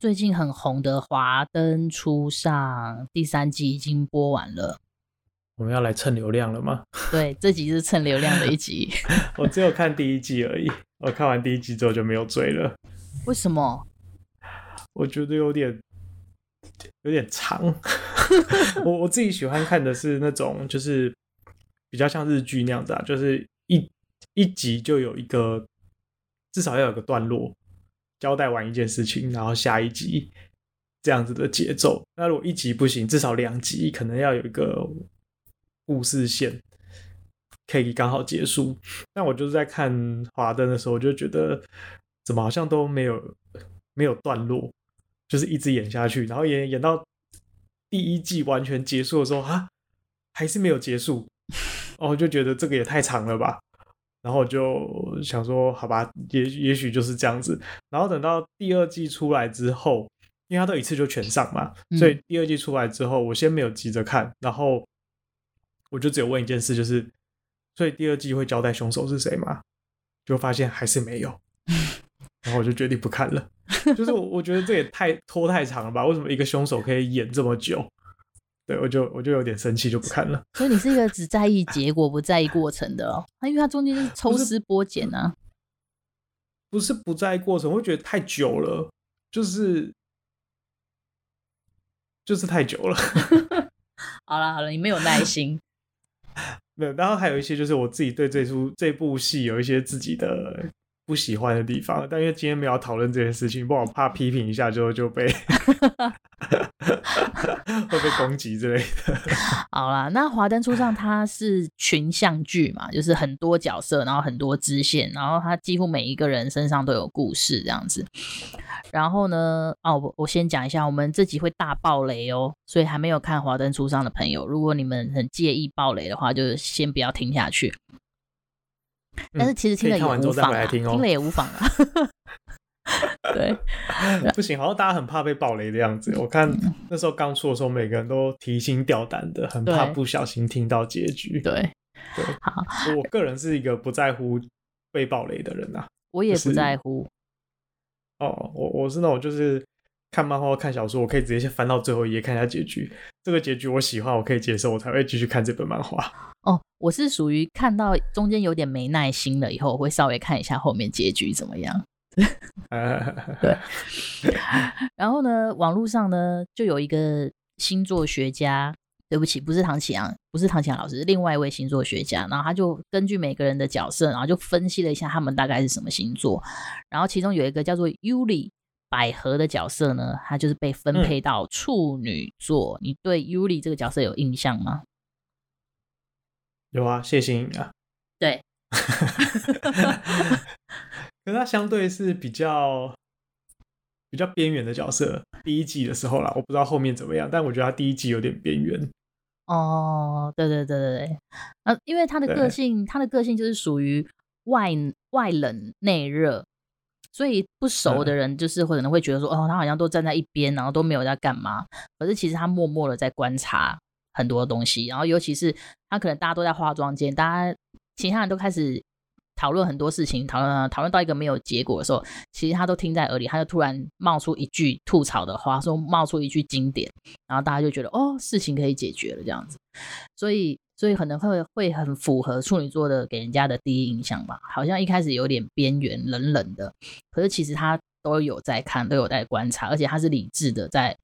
最近很红的《华灯初上》第三季已经播完了。我们要来蹭流量了吗？对，这集是蹭流量的一集。我只有看第一季而已，我看完第一季之后就没有追了。为什么？我觉得有点。有点长，我我自己喜欢看的是那种，就是比较像日剧那样子啊，就是一一集就有一个，至少要有个段落，交代完一件事情，然后下一集这样子的节奏。那如果一集不行，至少两集可能要有一个故事线，可以刚好结束。但我就是在看华灯的时候，我就觉得怎么好像都没有没有段落。就是一直演下去，然后演演到第一季完全结束的时候，啊，还是没有结束，哦，就觉得这个也太长了吧，然后就想说，好吧，也也许就是这样子。然后等到第二季出来之后，因为他都一次就全上嘛，所以第二季出来之后，我先没有急着看，然后我就只有问一件事，就是，所以第二季会交代凶手是谁吗？就发现还是没有。然后我就决定不看了，就是我我觉得这也太拖太长了吧？为什么一个凶手可以演这么久？对，我就我就有点生气，就不看了。所以你是一个只在意结果不在意过程的哦？那因为它中间就是抽丝剥茧啊。不是不在意过程，我会觉得太久了，就是就是太久了。好了好了，你没有耐心。没有，然后还有一些就是我自己对这出这部戏有一些自己的。不喜欢的地方，但因为今天没有讨论这件事情，不然我怕批评一下之后就被 会被攻击之类的。好啦，那《华灯初上》它是群像剧嘛，就是很多角色，然后很多支线，然后它几乎每一个人身上都有故事这样子。然后呢，哦，我我先讲一下，我们这集会大爆雷哦，所以还没有看《华灯初上》的朋友，如果你们很介意爆雷的话，就先不要听下去。但是其实听了也无妨，啊，听了也无妨啊。对，不行，好像大家很怕被暴雷的样子。我看那时候刚出的时候，每个人都提心吊胆的，很怕不小心听到结局。对，对，好，我个人是一个不在乎被暴雷的人呐，我也不在乎。哦，我我是那种就是。看漫画、看小说，我可以直接先翻到最后一页看一下结局。这个结局我喜欢，我可以接受，我才会继续看这本漫画。哦，我是属于看到中间有点没耐心了以后，我会稍微看一下后面结局怎么样。对。然后呢，网络上呢就有一个星座学家，对不起，不是唐启阳，不是唐启阳老师，另外一位星座学家，然后他就根据每个人的角色，然后就分析了一下他们大概是什么星座。然后其中有一个叫做尤里。百合的角色呢，他就是被分配到处女座。嗯、你对尤里这个角色有印象吗？有啊，谢欣颖啊。对。可是他相对是比较比较边缘的角色。第一季的时候啦，我不知道后面怎么样，但我觉得他第一季有点边缘。哦，对对对对对。呃，因为他的个性，他的个性就是属于外外冷内热。所以不熟的人就是可能会觉得说，哦，他好像都站在一边，然后都没有在干嘛。可是其实他默默的在观察很多东西。然后尤其是他可能大家都在化妆间，大家其他人都开始讨论很多事情，讨论讨论到一个没有结果的时候，其实他都听在耳里，他就突然冒出一句吐槽的话，说冒出一句经典，然后大家就觉得哦，事情可以解决了这样子。所以。所以可能会会很符合处女座的给人家的第一印象吧，好像一开始有点边缘冷冷的，可是其实他都有在看，都有在观察，而且他是理智的在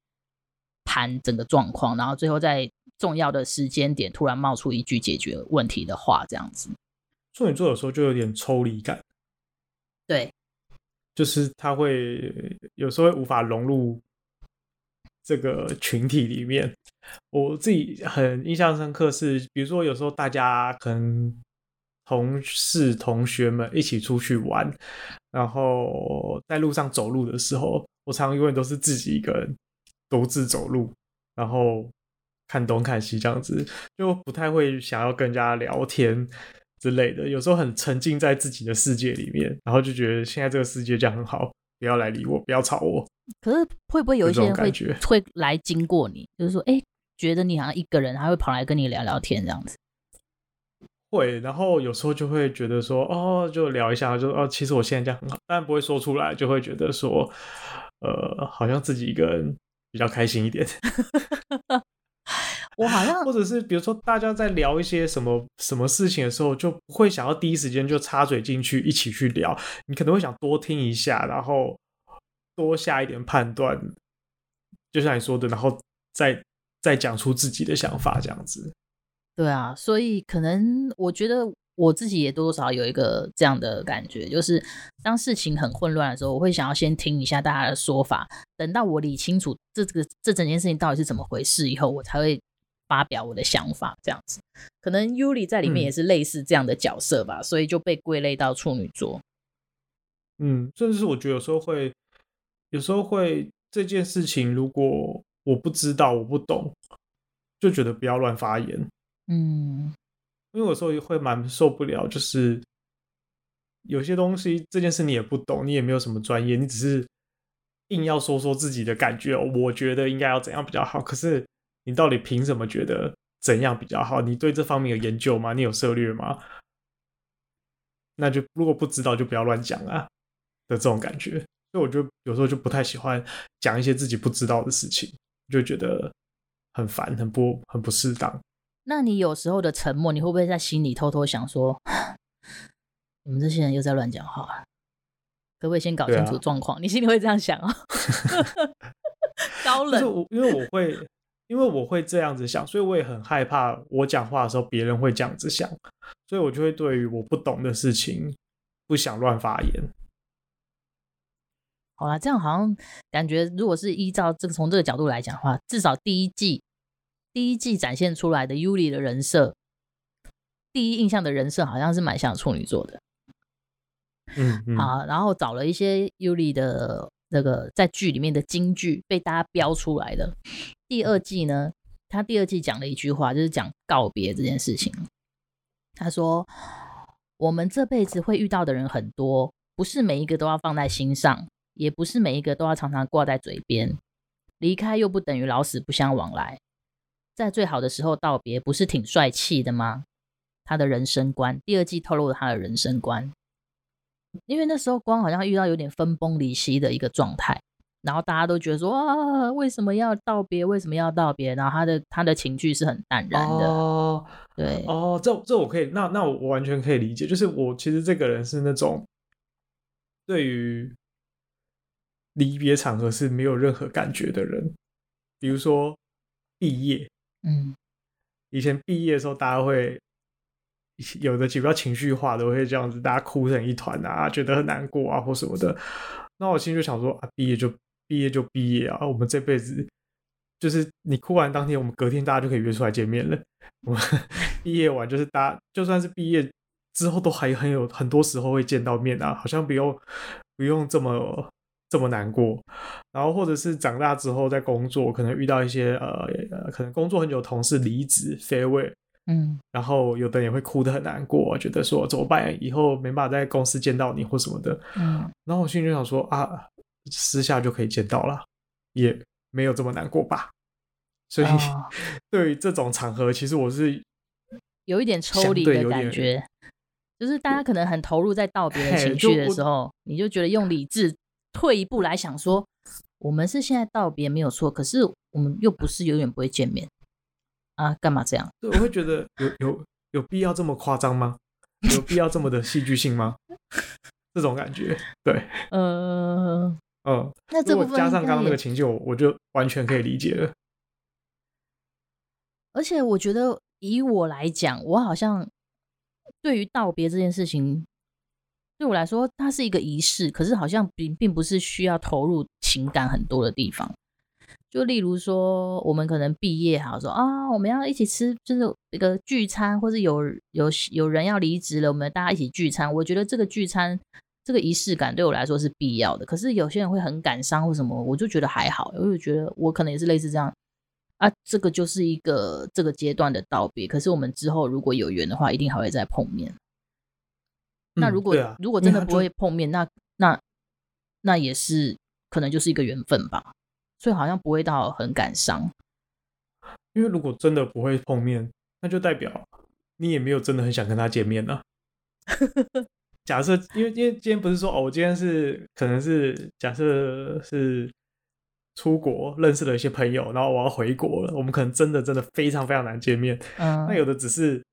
盘整个状况，然后最后在重要的时间点突然冒出一句解决问题的话，这样子。处女座有时候就有点抽离感，对，就是他会有时候会无法融入这个群体里面。我自己很印象深刻是，比如说有时候大家可能同事、同学们一起出去玩，然后在路上走路的时候，我常常永远都是自己一个人独自走路，然后看东看西这样子，就不太会想要跟人家聊天之类的。有时候很沉浸在自己的世界里面，然后就觉得现在这个世界这样很好，不要来理我，不要吵我。可是会不会有一些人会会来经过你，就是说，哎，觉得你好像一个人，他会跑来跟你聊聊天这样子？会，然后有时候就会觉得说，哦，就聊一下，就哦，其实我现在这样很好，但不会说出来，就会觉得说，呃，好像自己一个人比较开心一点。我好像，或者是比如说大家在聊一些什么什么事情的时候，就不会想要第一时间就插嘴进去一起去聊，你可能会想多听一下，然后多下一点判断，就像你说的，然后再再讲出自己的想法这样子。对啊，所以可能我觉得我自己也多多少少有一个这样的感觉，就是当事情很混乱的时候，我会想要先听一下大家的说法，等到我理清楚这个这整件事情到底是怎么回事以后，我才会发表我的想法。这样子，可能 Yuli 在里面也是类似这样的角色吧，嗯、所以就被归类到处女座。嗯，甚至是我觉得有时候会，有时候会这件事情，如果我不知道，我不懂，就觉得不要乱发言。嗯，因为有时候会蛮受不了，就是有些东西这件事你也不懂，你也没有什么专业，你只是硬要说说自己的感觉。我觉得应该要怎样比较好，可是你到底凭什么觉得怎样比较好？你对这方面有研究吗？你有涉略吗？那就如果不知道，就不要乱讲啊的这种感觉。所以我就有时候就不太喜欢讲一些自己不知道的事情，就觉得很烦，很不很不适当。那你有时候的沉默，你会不会在心里偷偷想说，你们这些人又在乱讲话？可不可以先搞清楚状况？啊、你心里会这样想啊？高冷，我因为我会，因为我会这样子想，所以我也很害怕我讲话的时候别人会这样子想，所以我就会对于我不懂的事情不想乱发言。好啦，这样好像感觉，如果是依照这个从这个角度来讲的话，至少第一季。第一季展现出来的 Yuli 的人设，第一印象的人设好像是蛮像处女座的。嗯，嗯，好，然后找了一些 Yuli 的那个在剧里面的金句被大家标出来的。第二季呢，他第二季讲了一句话，就是讲告别这件事情。他说：“我们这辈子会遇到的人很多，不是每一个都要放在心上，也不是每一个都要常常挂在嘴边。离开又不等于老死不相往来。”在最好的时候道别，不是挺帅气的吗？他的人生观，第二季透露了他的人生观。因为那时候光好像遇到有点分崩离析的一个状态，然后大家都觉得说啊，为什么要道别？为什么要道别？然后他的他的情绪是很淡然的。哦，对，哦，这这我可以，那那我完全可以理解。就是我其实这个人是那种对于离别场合是没有任何感觉的人，比如说毕业。嗯，以前毕业的时候，大家会有的比较情绪化的，会这样子，大家哭成一团啊，觉得很难过啊，或什么的。那我心里就想说啊，毕业就毕业就毕业啊，我们这辈子就是你哭完当天，我们隔天大家就可以约出来见面了。我们 毕业完就是大家就算是毕业之后，都还很有很多时候会见到面啊，好像不用不用这么。这么难过，然后或者是长大之后在工作，可能遇到一些呃，可能工作很久同事离职废位，嗯，然后有的人也会哭得很难过，觉得说怎么办？以后没办法在公司见到你或什么的，嗯，然后我心里就想说啊，私下就可以见到了，也没有这么难过吧。所以、哦、对于这种场合，其实我是有一点抽离的感觉，就是大家可能很投入在道别的情绪的时候，你就觉得用理智。退一步来想说，我们是现在道别没有错，可是我们又不是永远不会见面啊，干嘛这样？对，我会觉得有有有必要这么夸张吗？有必要这么的戏剧性吗？这种感觉，对，呃，嗯，那这部分加上刚刚那个情境，我就完全可以理解了。而且我觉得，以我来讲，我好像对于道别这件事情。对我来说，它是一个仪式，可是好像并并不是需要投入情感很多的地方。就例如说，我们可能毕业，好说啊，我们要一起吃，就是一个聚餐，或是有有有人要离职了，我们大家一起聚餐。我觉得这个聚餐，这个仪式感对我来说是必要的。可是有些人会很感伤或什么，我就觉得还好，我就觉得我可能也是类似这样。啊，这个就是一个这个阶段的道别。可是我们之后如果有缘的话，一定还会再碰面。嗯、那如果、啊、如果真的不会碰面，那那那也是可能就是一个缘分吧。所以好像不会到很感伤。因为如果真的不会碰面，那就代表你也没有真的很想跟他见面呢。假设，因为因为今天不是说哦，我今天是可能是假设是。出国认识了一些朋友，然后我要回国了，我们可能真的真的非常非常难见面。嗯，那有的只是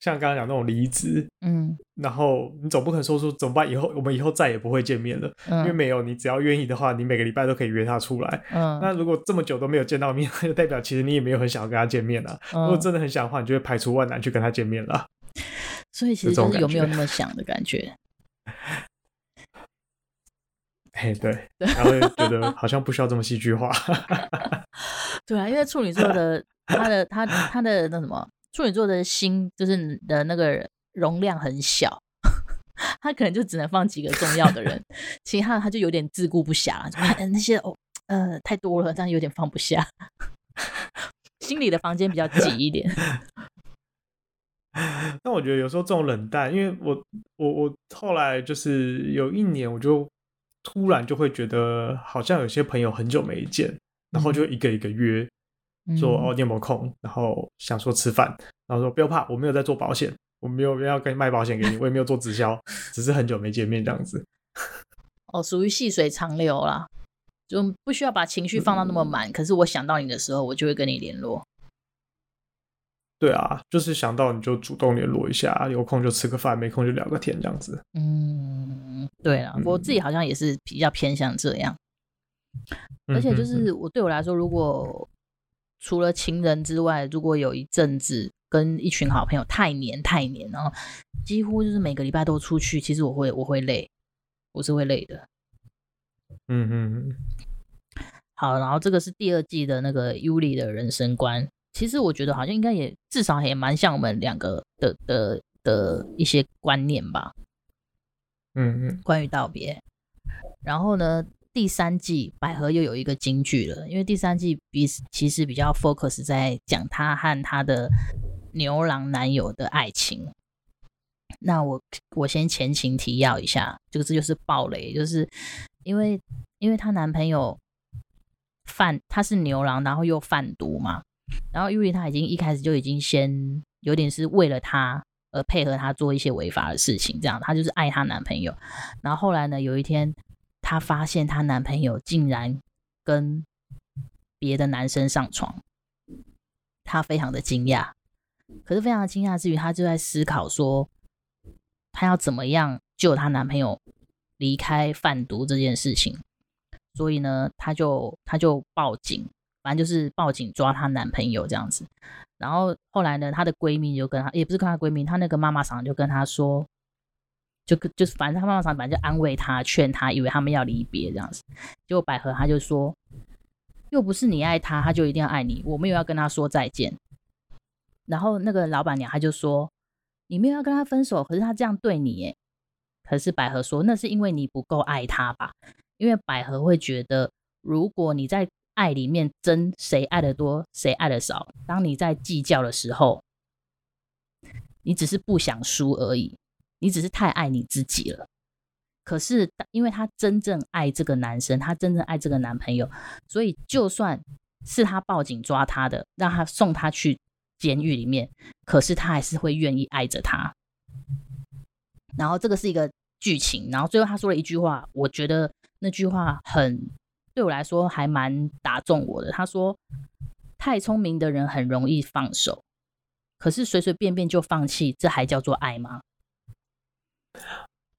像刚刚讲那种离职，嗯，然后你总不可能说出怎么办？以后我们以后再也不会见面了，嗯，因为没有你，只要愿意的话，你每个礼拜都可以约他出来。嗯，那如果这么久都没有见到面，就代表其实你也没有很想要跟他见面了。嗯，如果真的很想的话，你就会排除万难去跟他见面了。所以其实就是有没有那么想的感觉？嘿，对，然后觉得好像不需要这么戏剧化。对啊，因为处女座的他的他他的那什么，处女座的心就是的那个容量很小，他可能就只能放几个重要的人，其他他就有点自顾不暇，那些哦呃太多了，这样有点放不下，心里的房间比较挤一点。但我觉得有时候这种冷淡，因为我我我后来就是有一年我就。突然就会觉得好像有些朋友很久没见，然后就一个一个约，嗯、说哦，你有没有空？然后想说吃饭，然后说不要怕，我没有在做保险，我没有要跟你卖保险给你，我也没有做直销，只是很久没见面这样子。哦，属于细水长流啦，就不需要把情绪放到那么满。嗯、可是我想到你的时候，我就会跟你联络。对啊，就是想到你就主动联络一下，有空就吃个饭，没空就聊个天这样子。嗯，对啊，我自己好像也是比较偏向这样。嗯、而且就是我对我来说，如果除了情人之外，如果有一阵子跟一群好朋友太黏太黏，然后几乎就是每个礼拜都出去，其实我会我会累，我是会累的。嗯嗯嗯。好，然后这个是第二季的那个尤里的人生观。其实我觉得好像应该也至少也蛮像我们两个的的的一些观念吧。嗯嗯，关于道别。然后呢，第三季百合又有一个金句了，因为第三季比其实比较 focus 在讲她和她的牛郎男友的爱情。那我我先前情提要一下，这个字就是爆雷，就是因为因为她男朋友贩他是牛郎，然后又贩毒嘛。然后，因为他已经一开始就已经先有点是为了他而配合他做一些违法的事情，这样他就是爱她男朋友。然后后来呢，有一天她发现她男朋友竟然跟别的男生上床，她非常的惊讶。可是非常的惊讶之余，她就在思考说，她要怎么样救她男朋友离开贩毒这件事情。所以呢，她就她就报警。反正就是报警抓她男朋友这样子，然后后来呢，她的闺蜜就跟她，也不是跟她闺蜜，她那个妈妈桑就跟她说，就就是反正他妈妈反正就安慰他，劝他，以为他们要离别这样子。结果百合他就说，又不是你爱他，他就一定要爱你，我没有要跟他说再见。然后那个老板娘她就说，你没有要跟他分手，可是他这样对你耶。可是百合说，那是因为你不够爱他吧？因为百合会觉得，如果你在爱里面争谁爱的多，谁爱的少。当你在计较的时候，你只是不想输而已，你只是太爱你自己了。可是，因为她真正爱这个男生，她真正爱这个男朋友，所以就算是他报警抓他的，让他送他去监狱里面，可是他还是会愿意爱着他。然后这个是一个剧情，然后最后他说了一句话，我觉得那句话很。对我来说还蛮打中我的。他说：“太聪明的人很容易放手，可是随随便便就放弃，这还叫做爱吗？”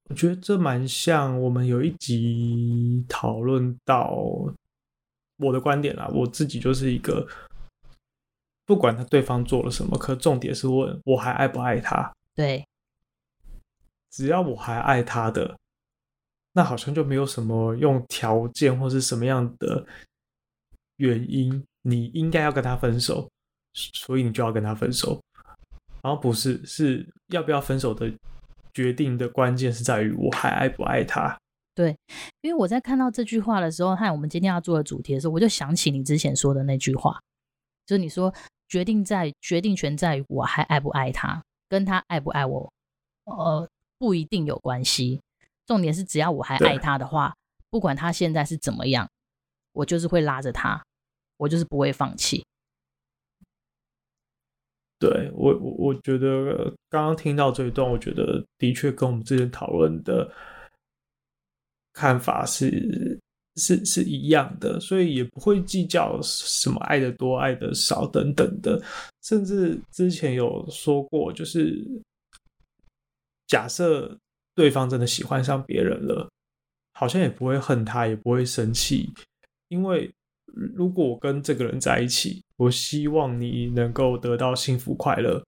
我觉得这蛮像我们有一集讨论到我的观点啦。我自己就是一个不管他对方做了什么，可重点是问我还爱不爱他。对，只要我还爱他的。那好像就没有什么用条件或是什么样的原因，你应该要跟他分手，所以你就要跟他分手。然后不是，是要不要分手的决定的关键是在于我还爱不爱他。对，因为我在看到这句话的时候，和我们今天要做的主题的时候，我就想起你之前说的那句话，就是你说决定在决定权在于我还爱不爱他，跟他爱不爱我，呃，不一定有关系。重点是只要我还爱他的话，不管他现在是怎么样，我就是会拉着他，我就是不会放弃。对，我我我觉得刚刚听到这一段，我觉得的确跟我们之前讨论的看法是是是一样的，所以也不会计较什么爱的多、爱的少等等的。甚至之前有说过，就是假设对方真的喜欢上别人了，好像也不会恨他，也不会生气，因为如果我跟这个人在一起。我希望你能够得到幸福快乐，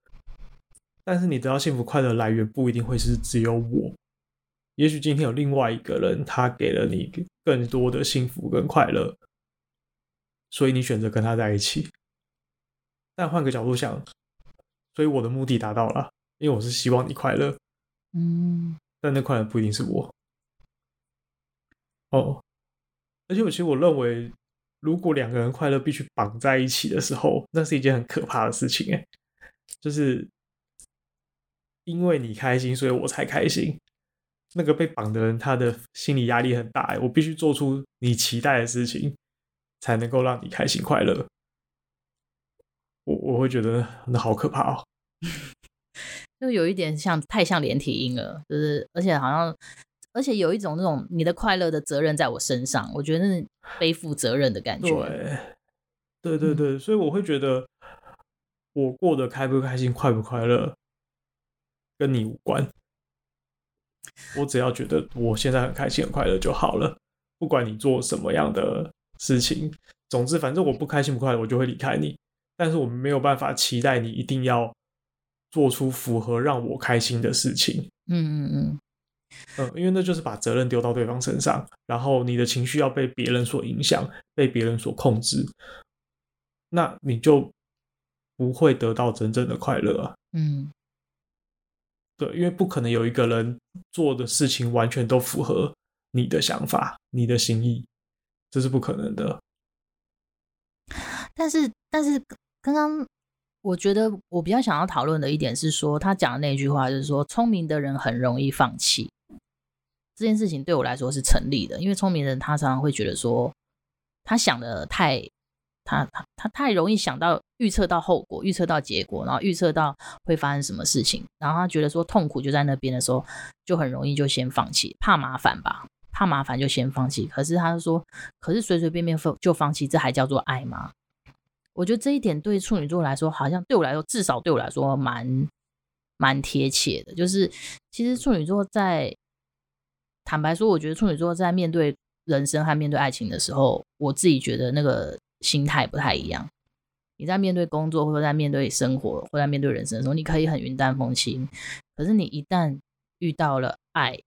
但是你得到幸福快乐来源不一定会是只有我，也许今天有另外一个人，他给了你更多的幸福跟快乐，所以你选择跟他在一起。但换个角度想，所以我的目的达到了，因为我是希望你快乐，嗯，但那快乐不一定是我。哦，而且我其实我认为。如果两个人快乐必须绑在一起的时候，那是一件很可怕的事情哎，就是因为你开心，所以我才开心。那个被绑的人，他的心理压力很大，我必须做出你期待的事情，才能够让你开心快乐。我我会觉得那好可怕哦，就有一点像太像连体婴了，就是而且好像。而且有一种那种你的快乐的责任在我身上，我觉得那是背负责任的感觉。对，对对所以我会觉得我过得开不开心、快不快乐，跟你无关。我只要觉得我现在很开心、很快乐就好了，不管你做什么样的事情。总之，反正我不开心、不快乐，我就会离开你。但是我们没有办法期待你一定要做出符合让我开心的事情。嗯嗯嗯。嗯，因为那就是把责任丢到对方身上，然后你的情绪要被别人所影响，被别人所控制，那你就不会得到真正的快乐啊。嗯，对，因为不可能有一个人做的事情完全都符合你的想法、你的心意，这是不可能的。但是，但是刚刚我觉得我比较想要讨论的一点是说，他讲的那句话就是说，聪明的人很容易放弃。这件事情对我来说是成立的，因为聪明人他常常会觉得说，他想的太，他他他太容易想到预测到后果，预测到结果，然后预测到会发生什么事情，然后他觉得说痛苦就在那边的时候，就很容易就先放弃，怕麻烦吧，怕麻烦就先放弃。可是他说，可是随随便便放就放弃，这还叫做爱吗？我觉得这一点对处女座来说，好像对我来说，至少对我来说蛮蛮贴切的，就是其实处女座在。坦白说，我觉得处女座在面对人生和面对爱情的时候，我自己觉得那个心态不太一样。你在面对工作，或者在面对生活，或在面对人生的时候，你可以很云淡风轻。可是你一旦遇到了爱，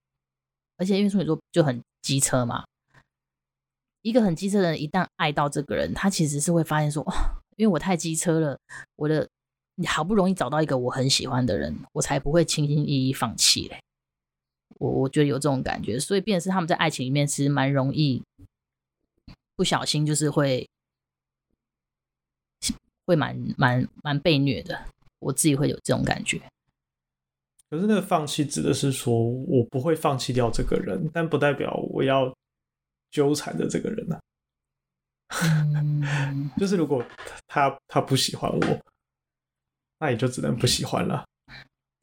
而且因为处女座就很机车嘛，一个很机车的人一旦爱到这个人，他其实是会发现说，因为我太机车了，我的你好不容易找到一个我很喜欢的人，我才不会轻轻易易放弃嘞。我我觉得有这种感觉，所以变成是他们在爱情里面其实蛮容易不小心，就是会会蛮蛮蛮被虐的。我自己会有这种感觉。可是那个放弃指的是说我不会放弃掉这个人，但不代表我要纠缠着这个人呢、啊。嗯、就是如果他他不喜欢我，那也就只能不喜欢了。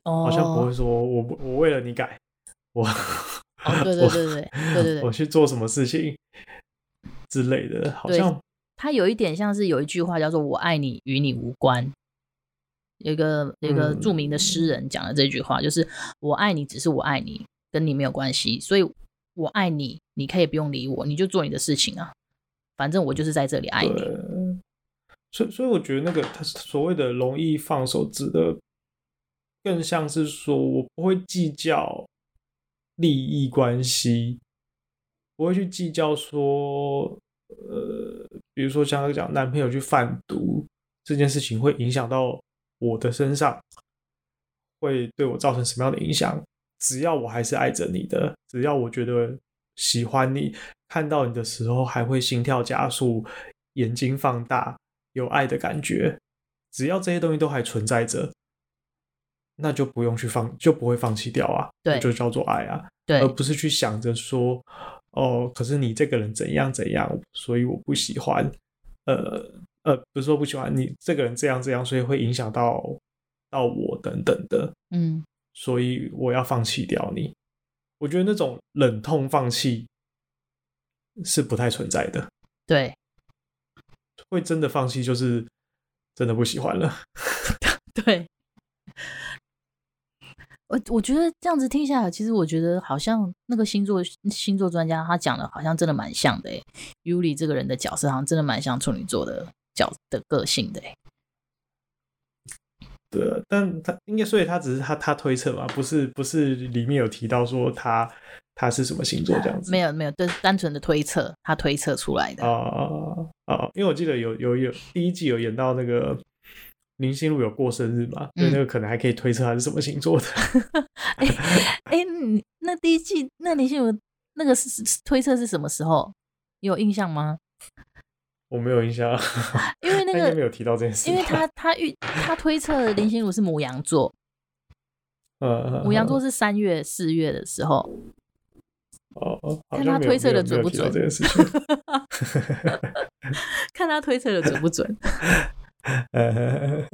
哦，好像不会说我我为了你改。我，哦，对对对对对对对，我去做什么事情之类的，好像他有一点像是有一句话叫做“我爱你与你无关”，有一个有一个著名的诗人讲的这句话，就是“我爱你，只是我爱你，跟你没有关系”，所以我爱你，你可以不用理我，你就做你的事情啊，反正我就是在这里爱你。所以，所以我觉得那个他所谓的容易放手，指的更像是说我不会计较。利益关系，不会去计较说，呃，比如说像他讲男朋友去贩毒这件事情会影响到我的身上，会对我造成什么样的影响？只要我还是爱着你的，只要我觉得喜欢你，看到你的时候还会心跳加速，眼睛放大，有爱的感觉，只要这些东西都还存在着，那就不用去放，就不会放弃掉啊。对，就叫做爱啊。对，而不是去想着说，哦，可是你这个人怎样怎样，所以我不喜欢。呃呃，不是说不喜欢你这个人这样这样，所以会影响到到我等等的。嗯，所以我要放弃掉你。我觉得那种忍痛放弃是不太存在的。对，会真的放弃就是真的不喜欢了。对，我我觉得这样子听下来，其实我觉得好像那个星座星座专家他讲的，好像真的蛮像的诶。Yuli 这个人的角色，好像真的蛮像处女座的角的个性的诶。对，但他应该，所以他只是他他推测嘛，不是不是里面有提到说他他是什么星座这样子，没有没有，对，单纯的推测，他推测出来的。哦哦，因为我记得有有有第一季有演到那个林心如有过生日嘛，所以那个可能还可以推测他是什么星座的。哎哎、欸欸，那第一季那林心如那个是推测是什么时候？有印象吗？我没有印象，因为那 个没有提到这件事。因为他他预他推测林心如是母羊座，呃，母羊座是三月四月的时候。哦哦，看他推测的准不准？这件事情，看他推测的准不准？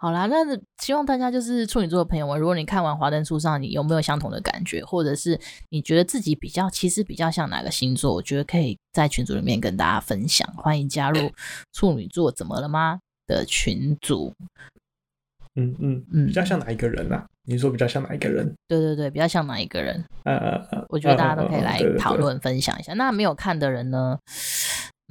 好啦，那希望大家就是处女座的朋友们，如果你看完《华灯初上》，你有没有相同的感觉，或者是你觉得自己比较其实比较像哪个星座？我觉得可以在群组里面跟大家分享。欢迎加入 处女座怎么了吗的群组。嗯嗯嗯，比较像哪一个人啊？你说比较像哪一个人？对对对，比较像哪一个人？呃呃，我觉得大家都可以来讨论分享一下。那没有看的人呢？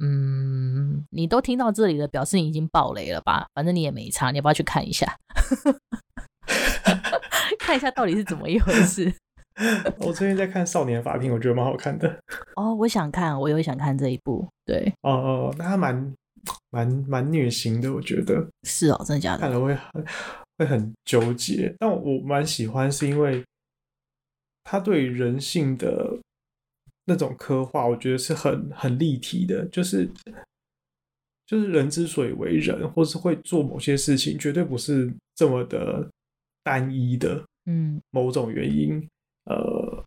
嗯，你都听到这里了，表示你已经爆雷了吧？反正你也没差，你要不要去看一下？看一下到底是怎么一回事？我最近在看《少年法庭》，我觉得蛮好看的。哦，我想看，我有想看这一部。对，哦哦，那还蛮蛮蛮虐心的，我觉得。是哦，真的假的？看了会很会很纠结，但我蛮喜欢，是因为他对人性的。那种刻画，我觉得是很很立体的，就是就是人之所以为人，或是会做某些事情，绝对不是这么的单一的。嗯，某种原因，嗯、呃，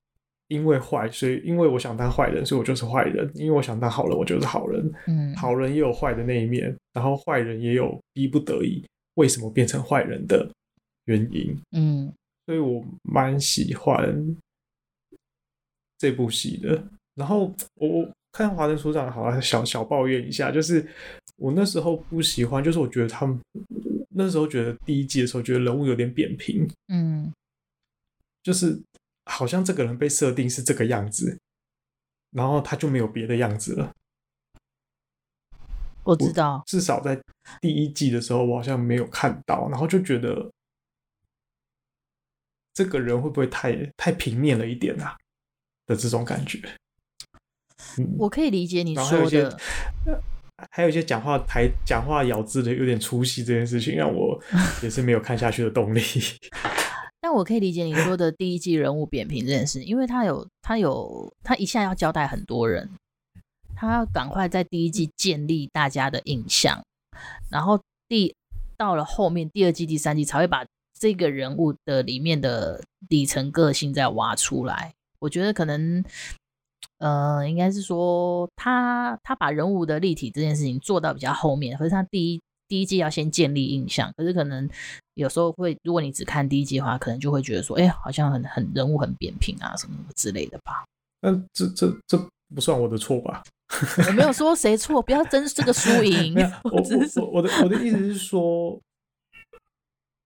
因为坏，所以因为我想当坏人，所以我就是坏人；因为我想当好人，我就是好人。嗯，好人也有坏的那一面，然后坏人也有逼不得已为什么变成坏人的原因。嗯，所以我蛮喜欢。这部戏的，然后我我看华灯初上，好像小小抱怨一下，就是我那时候不喜欢，就是我觉得他们那时候觉得第一季的时候，觉得人物有点扁平，嗯，就是好像这个人被设定是这个样子，然后他就没有别的样子了。我知道，至少在第一季的时候，我好像没有看到，然后就觉得这个人会不会太太平面了一点啊？的这种感觉，嗯，我可以理解你说的。还有一些讲话台讲话咬字的有点粗细，这件事情让我 也是没有看下去的动力。但我可以理解你说的第一季人物扁平这件事，因为他有他有他一下要交代很多人，他要赶快在第一季建立大家的印象，然后第到了后面第二季、第三季才会把这个人物的里面的底层个性再挖出来。我觉得可能，呃，应该是说他他把人物的立体这件事情做到比较后面，可是他第一第一季要先建立印象，可是可能有时候会，如果你只看第一季的话，可能就会觉得说，哎，好像很很人物很扁平啊，什么什么之类的吧。那这这这不算我的错吧？我没有说谁错，不要争这个输赢。我只是我我的我的意思是说，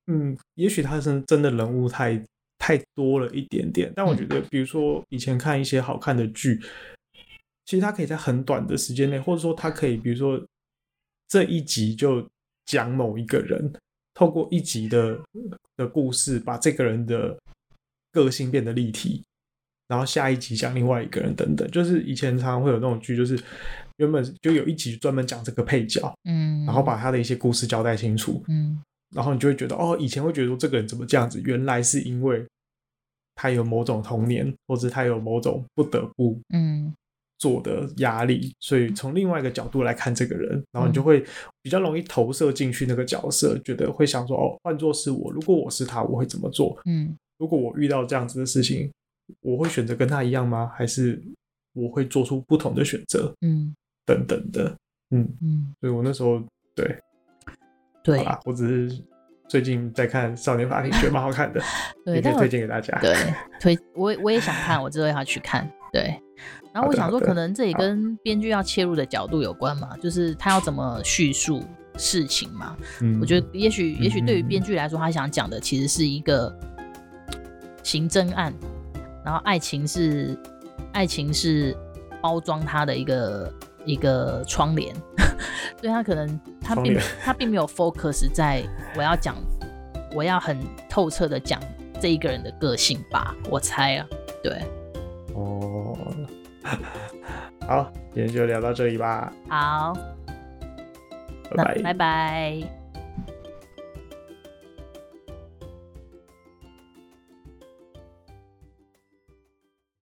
嗯，也许他是真的人物太。太多了一点点，但我觉得，比如说以前看一些好看的剧，其实它可以在很短的时间内，或者说它可以，比如说这一集就讲某一个人，透过一集的的故事，把这个人的个性变得立体，然后下一集讲另外一个人等等。就是以前常常会有那种剧，就是原本就有一集专门讲这个配角，嗯，然后把他的一些故事交代清楚，嗯。然后你就会觉得，哦，以前会觉得说这个人怎么这样子，原来是因为他有某种童年，或者他有某种不得不嗯。做的压力，所以从另外一个角度来看这个人，然后你就会比较容易投射进去那个角色，觉得会想说哦，换做是我，如果我是他，我会怎么做？嗯，如果我遇到这样子的事情，我会选择跟他一样吗？还是我会做出不同的选择？嗯，等等的，嗯。嗯，所以我那时候对对，我只是。最近在看《少年法庭》，觉得蛮好看的，对，也可以推荐给大家。对，推我我也想看，我之后要去看。对，然后我想说，可能这也跟编剧要切入的角度有关嘛，就是他要怎么叙述事情嘛。嗯，我觉得也许也许对于编剧来说，他想讲的其实是一个刑侦案，然后爱情是爱情是包装他的一个一个窗帘。所以他可能他并他并没有 focus 在我要讲，我要很透彻的讲这一个人的个性吧，我猜啊，对，哦，好，今天就聊到这里吧，好，拜拜，拜拜。